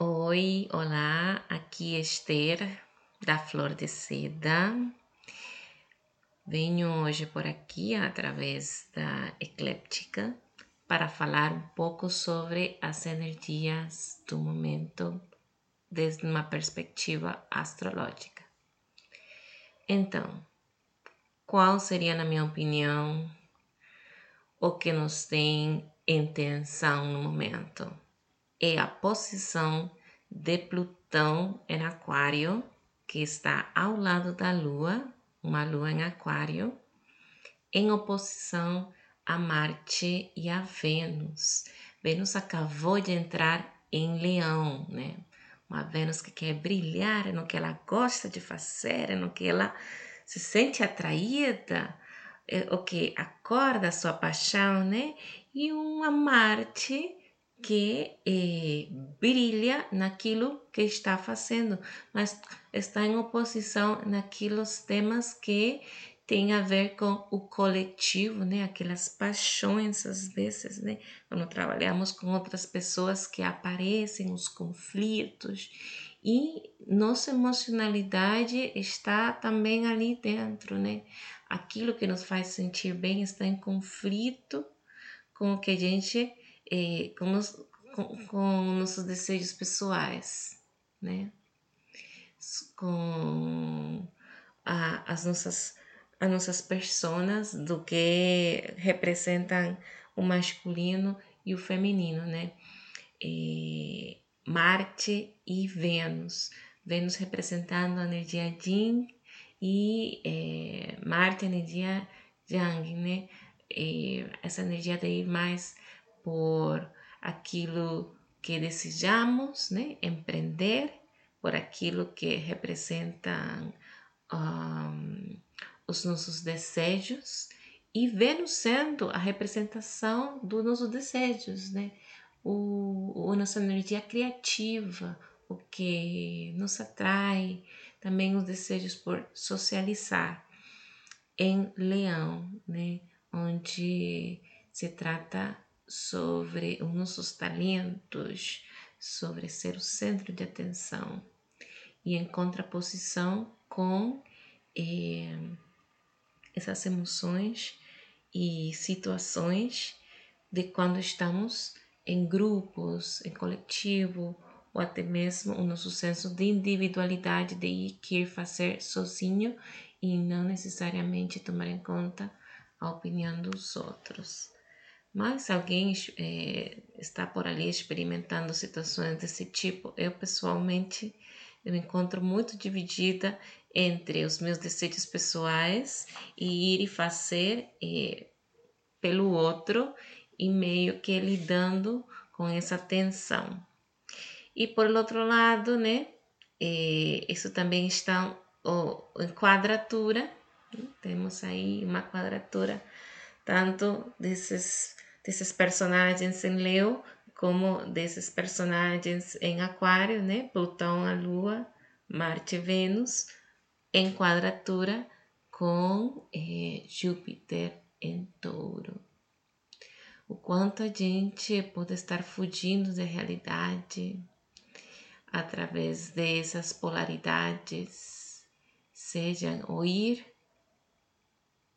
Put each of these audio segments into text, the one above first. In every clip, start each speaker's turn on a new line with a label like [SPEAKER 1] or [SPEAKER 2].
[SPEAKER 1] Oi, olá, aqui é Esther da Flor de Seda. Venho hoje por aqui através da Ecléptica para falar um pouco sobre as energias do momento desde uma perspectiva astrológica. Então, qual seria, na minha opinião, o que nos tem intenção no momento? É a posição de Plutão em Aquário, que está ao lado da Lua, uma Lua em Aquário, em oposição a Marte e a Vênus. Vênus acabou de entrar em Leão, né? Uma Vênus que quer brilhar no que ela gosta de fazer, no que ela se sente atraída, é, o que acorda a sua paixão, né? E uma Marte que eh, brilha naquilo que está fazendo, mas está em oposição naqueles temas que tem a ver com o coletivo, né? Aquelas paixões às vezes, né? Quando trabalhamos com outras pessoas que aparecem os conflitos e nossa emocionalidade está também ali dentro, né? Aquilo que nos faz sentir bem está em conflito com o que a gente, eh, com, nos, com, com nossos desejos pessoais, né? Com a, as nossas as nossas personas do que representam o masculino e o feminino, né? E Marte e Vênus. Vênus representando a energia Yin e é, Marte a energia Yang, né? E essa energia ir mais por aquilo que desejamos, né? Empreender por aquilo que representam um, os nossos desejos e Vênus sendo a representação dos nossos desejos, né? o, a nossa energia criativa, o que nos atrai, também os desejos por socializar. Em Leão, né, onde se trata sobre os nossos talentos, sobre ser o centro de atenção, e em contraposição com eh, essas emoções e situações de quando estamos em grupos, em coletivo, ou até mesmo o nosso senso de individualidade de ir fazer sozinho e não necessariamente tomar em conta a opinião dos outros. Mas alguém é, está por ali experimentando situações desse tipo, eu pessoalmente eu me encontro muito dividida entre os meus desejos pessoais e ir e fazer é, pelo outro e meio que lidando com essa tensão. E por outro lado, né, eh, isso também está oh, em quadratura, né? temos aí uma quadratura tanto desses, desses personagens em Leo como desses personagens em Aquário, né, Plutão, a Lua, Marte e Vênus, em quadratura com eh, Júpiter em Touro. O quanto a gente pode estar fugindo da realidade através dessas polaridades, seja o ir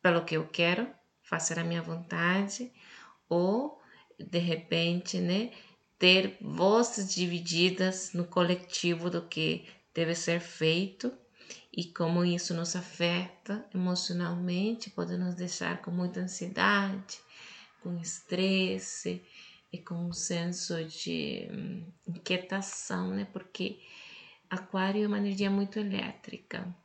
[SPEAKER 1] pelo que eu quero, fazer a minha vontade, ou de repente, né, ter vozes divididas no coletivo do que deve ser feito e como isso nos afeta emocionalmente, pode nos deixar com muita ansiedade, com estresse e com um senso de hum, inquietação, né? Porque Aquário é uma energia muito elétrica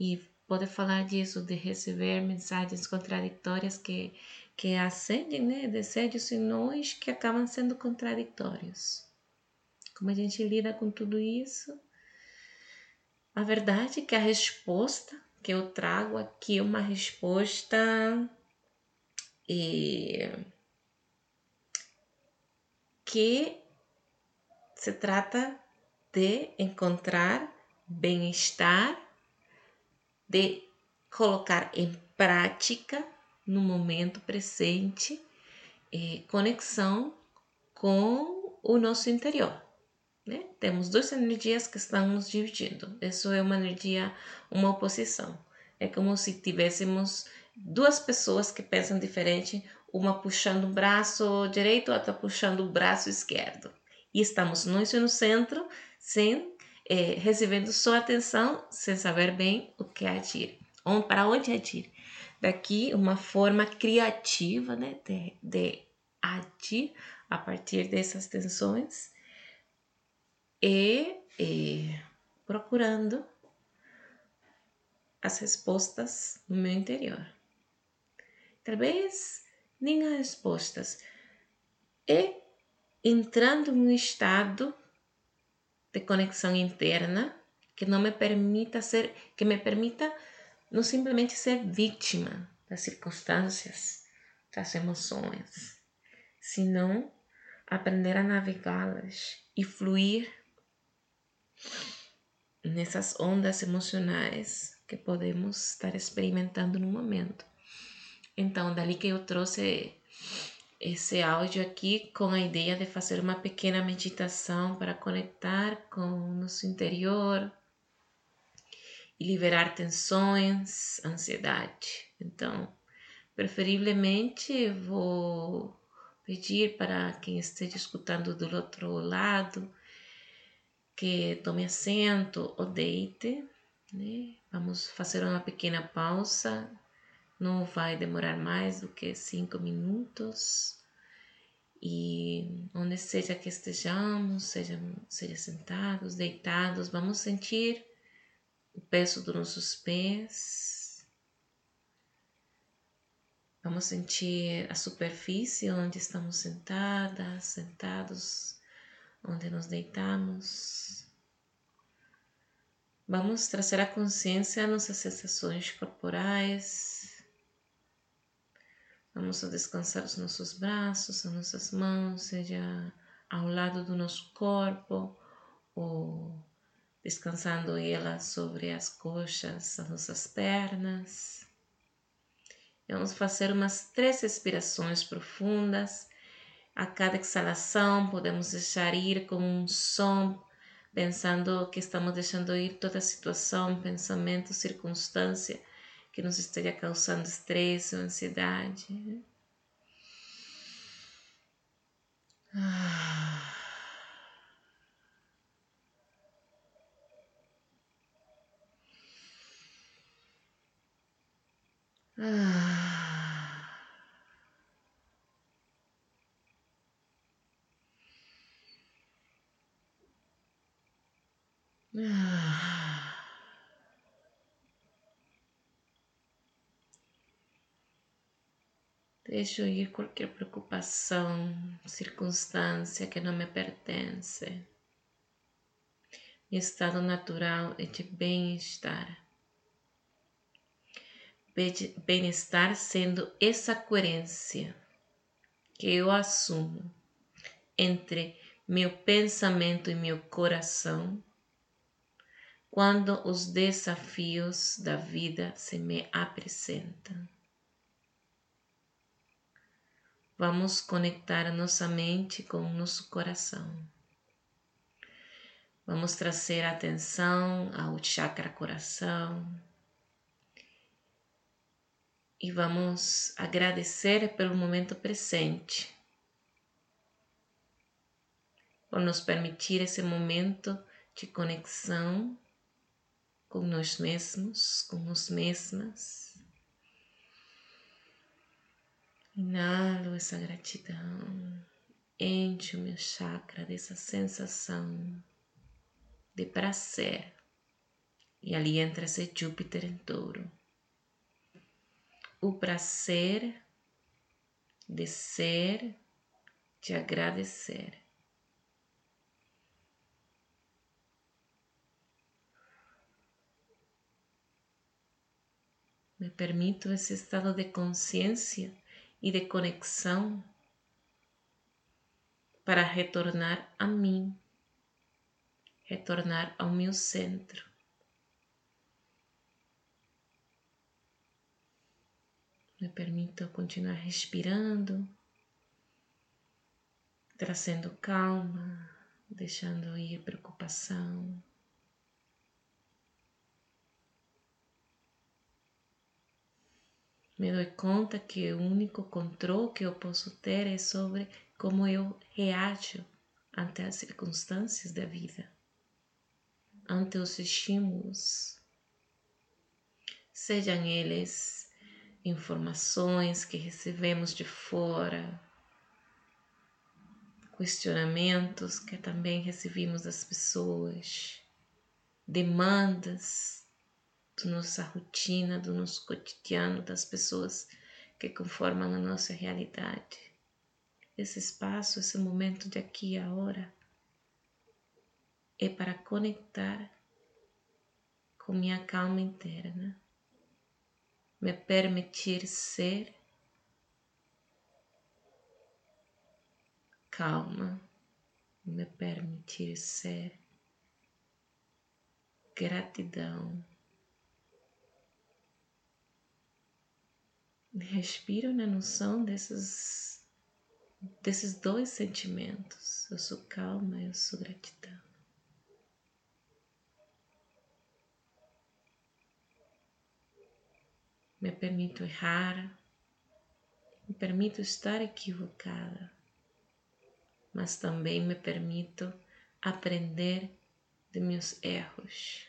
[SPEAKER 1] e pode falar disso, de receber mensagens contraditórias que, que acendem, né? Desejos e nós que acabam sendo contraditórios. Como a gente lida com tudo isso? A verdade é que a resposta que eu trago aqui é uma resposta e que se trata de encontrar bem-estar, de colocar em prática no momento presente conexão com o nosso interior. Né? Temos duas energias que estão nos dividindo. Isso é uma energia, uma oposição. É como se tivéssemos duas pessoas que pensam diferente, uma puxando o braço direito, outra puxando o braço esquerdo. E estamos nós no centro, sem é, recebendo sua atenção, sem saber bem o que agir, para onde agir. Daqui uma forma criativa né, de, de agir a partir dessas tensões e, e procurando as respostas no meu interior. Talvez nem as respostas. E entrando em um estado de conexão interna que não me permita ser, que me permita não simplesmente ser vítima das circunstâncias, das emoções, senão aprender a navegá-las e fluir nessas ondas emocionais que podemos estar experimentando no momento. Então, dali que eu trouxe esse áudio aqui com a ideia de fazer uma pequena meditação para conectar com o nosso interior e liberar tensões, ansiedade. Então, preferivelmente vou pedir para quem esteja escutando do outro lado que tome assento ou deite, né? Vamos fazer uma pequena pausa não vai demorar mais do que cinco minutos. E onde seja que estejamos, seja, seja sentados, deitados, vamos sentir o peso dos nossos pés. Vamos sentir a superfície onde estamos sentadas, sentados, onde nos deitamos. Vamos trazer a consciência nossas sensações corporais, Vamos descansar os nossos braços, as nossas mãos, seja ao lado do nosso corpo ou descansando elas sobre as coxas, as nossas pernas. Vamos fazer umas três respirações profundas. A cada exalação, podemos deixar ir com um som, pensando que estamos deixando ir toda a situação, pensamento, circunstância que nos esteja causando estresse ou ansiedade. Ah. Ah. Deixo ir qualquer preocupação, circunstância que não me pertence. Meu estado natural é de bem-estar. Bem-estar sendo essa coerência que eu assumo entre meu pensamento e meu coração quando os desafios da vida se me apresentam. Vamos conectar nossa mente com nosso coração. Vamos trazer atenção ao chakra coração. E vamos agradecer pelo momento presente, por nos permitir esse momento de conexão com nós mesmos, com nós mesmas. Inalo essa gratidão, enche o meu chakra dessa sensação de prazer. E ali entra esse Júpiter em touro. O prazer de ser, de agradecer. Me permito esse estado de consciência e de conexão para retornar a mim, retornar ao meu centro. Me permito continuar respirando, trazendo calma, deixando ir preocupação. Me dou conta que o único controle que eu posso ter é sobre como eu reajo ante as circunstâncias da vida, ante os estímulos, sejam eles informações que recebemos de fora, questionamentos que também recebemos das pessoas, demandas da nossa rotina, do nosso cotidiano, das pessoas que conformam a nossa realidade. Esse espaço, esse momento de aqui e agora é para conectar com minha calma interna, me permitir ser calma, me permitir ser gratidão. Respiro na noção desses, desses dois sentimentos. Eu sou calma, eu sou gratidão. Me permito errar, me permito estar equivocada, mas também me permito aprender de meus erros.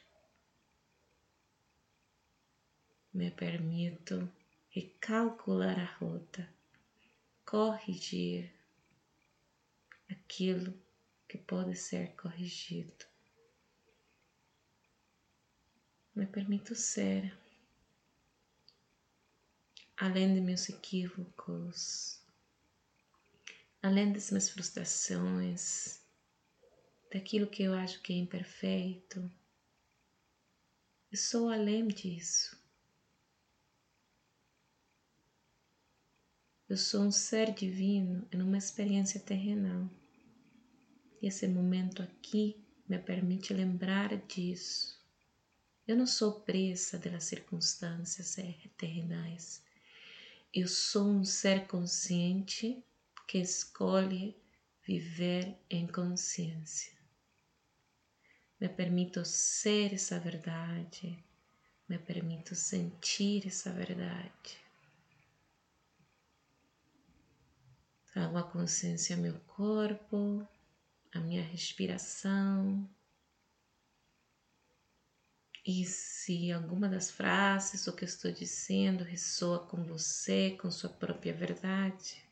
[SPEAKER 1] Me permito recalcular a rota, corrigir aquilo que pode ser corrigido. Me permito ser, além de meus equívocos, além das minhas frustrações, daquilo que eu acho que é imperfeito. Eu sou além disso. Eu sou um ser divino em uma experiência terrenal. E esse momento aqui me permite lembrar disso. Eu não sou presa das circunstâncias terrenais. Eu sou um ser consciente que escolhe viver em consciência. Me permito ser essa verdade, me permito sentir essa verdade. Trago a consciência ao meu corpo, a minha respiração. E se alguma das frases o que estou dizendo ressoa com você, com sua própria verdade,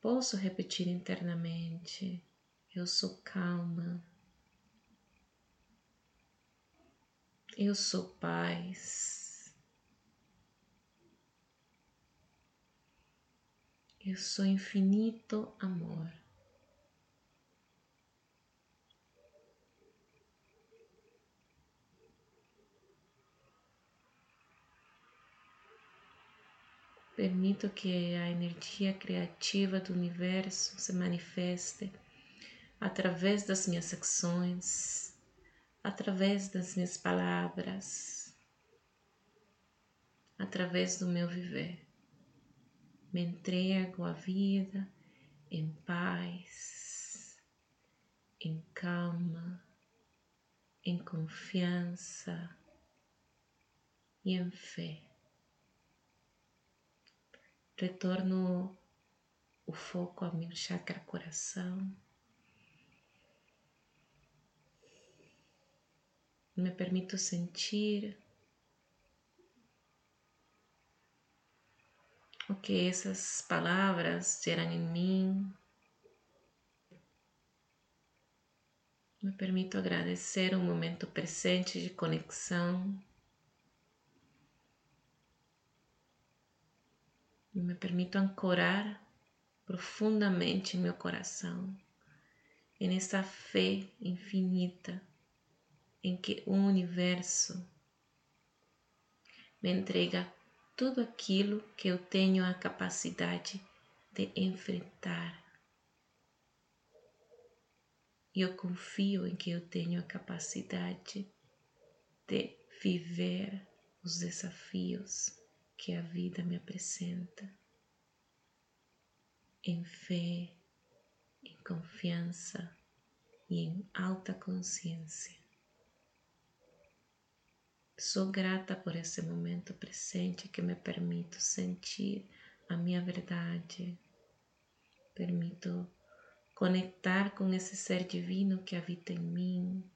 [SPEAKER 1] posso repetir internamente: Eu sou calma, eu sou paz. Eu sou infinito amor. Permito que a energia criativa do universo se manifeste através das minhas ações, através das minhas palavras, através do meu viver me entrego à vida em paz, em calma, em confiança e em fé. Retorno o foco ao meu chakra coração. Me permito sentir o que essas palavras geram em mim. Me permito agradecer o momento presente de conexão. Me permito ancorar profundamente meu coração e nessa fé infinita em que o universo me entrega tudo aquilo que eu tenho a capacidade de enfrentar. E eu confio em que eu tenho a capacidade de viver os desafios que a vida me apresenta em fé, em confiança e em alta consciência. Sou grata por esse momento presente que me permito sentir a minha verdade, permito conectar com esse ser divino que habita em mim.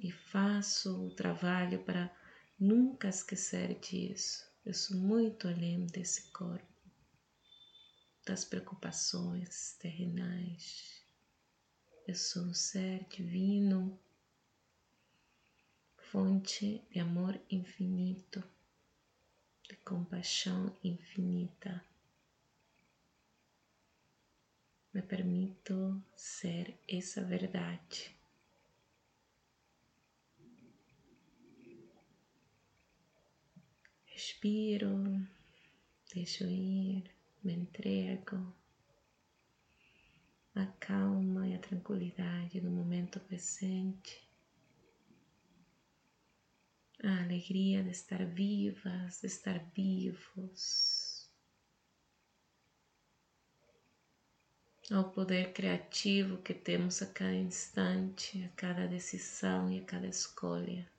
[SPEAKER 1] E faço o trabalho para nunca esquecer disso. Eu sou muito além desse corpo, das preocupações terrenais. Eu sou um ser divino, fonte de amor infinito, de compaixão infinita. Me permito ser essa verdade. Respiro, deixo ir, me entrego. A calma e a tranquilidade do momento presente, a alegria de estar vivas, de estar vivos, ao poder criativo que temos a cada instante, a cada decisão e a cada escolha.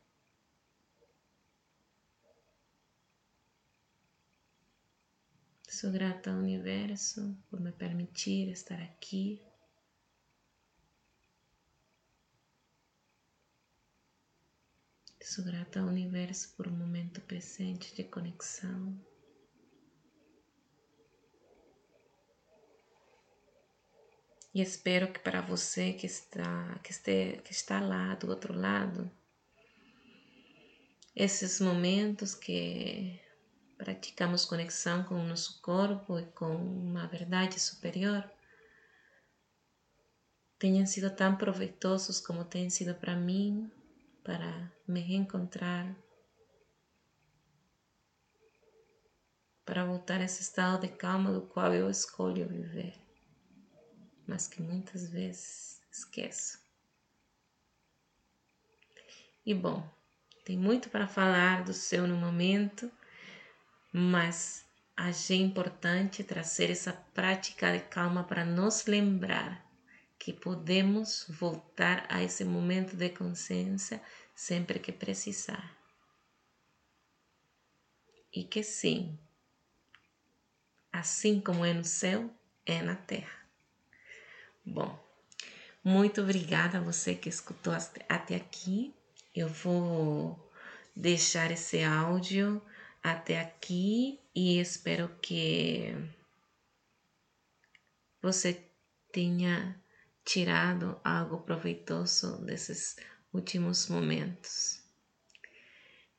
[SPEAKER 1] Sou grata ao universo por me permitir estar aqui Sou grata ao universo por um momento presente de conexão. E espero que para você que está, que, este, que está lá do outro lado, esses momentos que praticamos conexão com o nosso corpo e com uma verdade superior. Tenham sido tão proveitosos como têm sido para mim para me reencontrar, para voltar a esse estado de calma do qual eu escolho viver, mas que muitas vezes esqueço. E bom, tem muito para falar do seu no momento, mas achei importante trazer essa prática de calma para nos lembrar que podemos voltar a esse momento de consciência sempre que precisar. E que sim, assim como é no céu, é na terra. Bom, muito obrigada a você que escutou até aqui. Eu vou deixar esse áudio até aqui e espero que você tenha tirado algo proveitoso desses últimos momentos.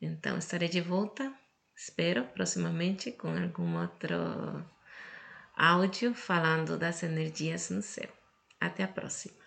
[SPEAKER 1] Então, estarei de volta, espero, proximamente com algum outro áudio falando das energias no céu. Até a próxima!